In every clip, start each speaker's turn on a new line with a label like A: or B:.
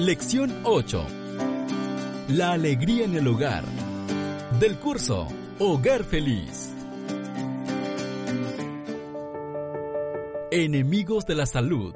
A: Lección 8. La alegría en el hogar. Del curso Hogar Feliz. Enemigos de la salud.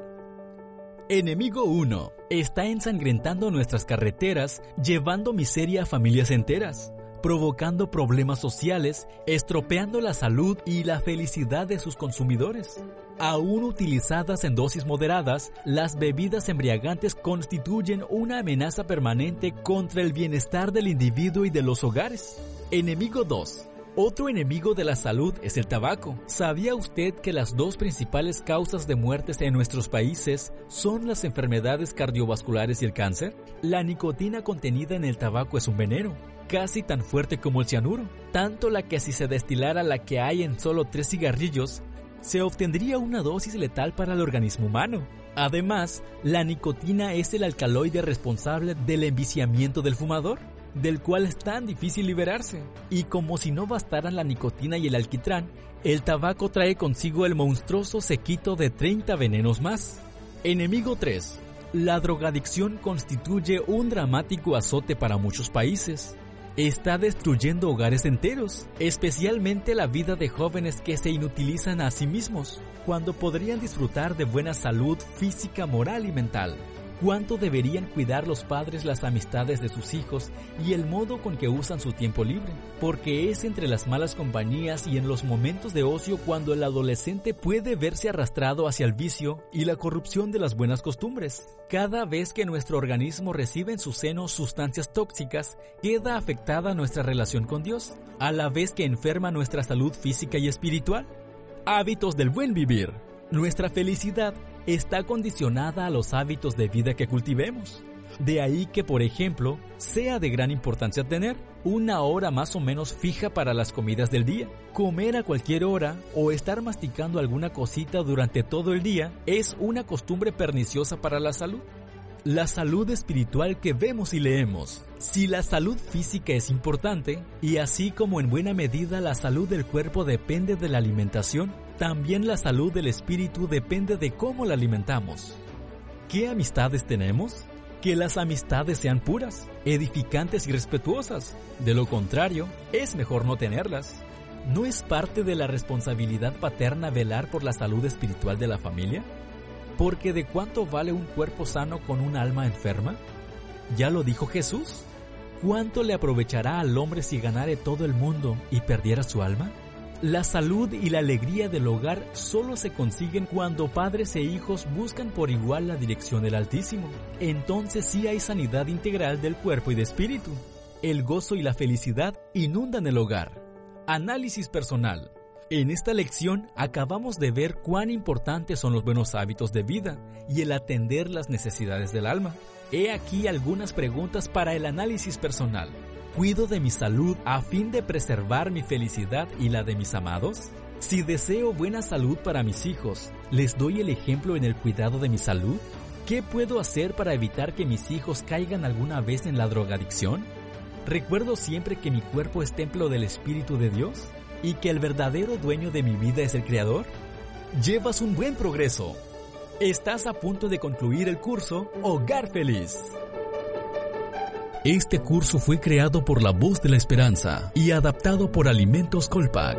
A: Enemigo 1. Está ensangrentando nuestras carreteras, llevando miseria a familias enteras, provocando problemas sociales, estropeando la salud y la felicidad de sus consumidores. Aún utilizadas en dosis moderadas, las bebidas embriagantes constituyen una amenaza permanente contra el bienestar del individuo y de los hogares. Enemigo 2. Otro enemigo de la salud es el tabaco. ¿Sabía usted que las dos principales causas de muertes en nuestros países son las enfermedades cardiovasculares y el cáncer? La nicotina contenida en el tabaco es un veneno, casi tan fuerte como el cianuro, tanto la que si se destilara la que hay en solo tres cigarrillos, se obtendría una dosis letal para el organismo humano. Además, la nicotina es el alcaloide responsable del enviciamiento del fumador del cual es tan difícil liberarse. Y como si no bastaran la nicotina y el alquitrán, el tabaco trae consigo el monstruoso sequito de 30 venenos más. Enemigo 3. La drogadicción constituye un dramático azote para muchos países. Está destruyendo hogares enteros, especialmente la vida de jóvenes que se inutilizan a sí mismos, cuando podrían disfrutar de buena salud física, moral y mental cuánto deberían cuidar los padres las amistades de sus hijos y el modo con que usan su tiempo libre, porque es entre las malas compañías y en los momentos de ocio cuando el adolescente puede verse arrastrado hacia el vicio y la corrupción de las buenas costumbres. Cada vez que nuestro organismo recibe en su seno sustancias tóxicas, queda afectada nuestra relación con Dios, a la vez que enferma nuestra salud física y espiritual. Hábitos del buen vivir. Nuestra felicidad está condicionada a los hábitos de vida que cultivemos. De ahí que, por ejemplo, sea de gran importancia tener una hora más o menos fija para las comidas del día. Comer a cualquier hora o estar masticando alguna cosita durante todo el día es una costumbre perniciosa para la salud. La salud espiritual que vemos y leemos. Si la salud física es importante, y así como en buena medida la salud del cuerpo depende de la alimentación, también la salud del espíritu depende de cómo la alimentamos. ¿Qué amistades tenemos? Que las amistades sean puras, edificantes y respetuosas. De lo contrario, es mejor no tenerlas. ¿No es parte de la responsabilidad paterna velar por la salud espiritual de la familia? Porque ¿de cuánto vale un cuerpo sano con un alma enferma? Ya lo dijo Jesús. ¿Cuánto le aprovechará al hombre si ganare todo el mundo y perdiera su alma? La salud y la alegría del hogar solo se consiguen cuando padres e hijos buscan por igual la dirección del Altísimo. Entonces sí hay sanidad integral del cuerpo y de espíritu. El gozo y la felicidad inundan el hogar. Análisis personal. En esta lección acabamos de ver cuán importantes son los buenos hábitos de vida y el atender las necesidades del alma. He aquí algunas preguntas para el análisis personal. ¿Cuido de mi salud a fin de preservar mi felicidad y la de mis amados? Si deseo buena salud para mis hijos, ¿les doy el ejemplo en el cuidado de mi salud? ¿Qué puedo hacer para evitar que mis hijos caigan alguna vez en la drogadicción? ¿Recuerdo siempre que mi cuerpo es templo del Espíritu de Dios? ¿Y que el verdadero dueño de mi vida es el Creador? Llevas un buen progreso. Estás a punto de concluir el curso Hogar Feliz. Este curso fue creado por La Voz de la Esperanza y adaptado por Alimentos Colpac.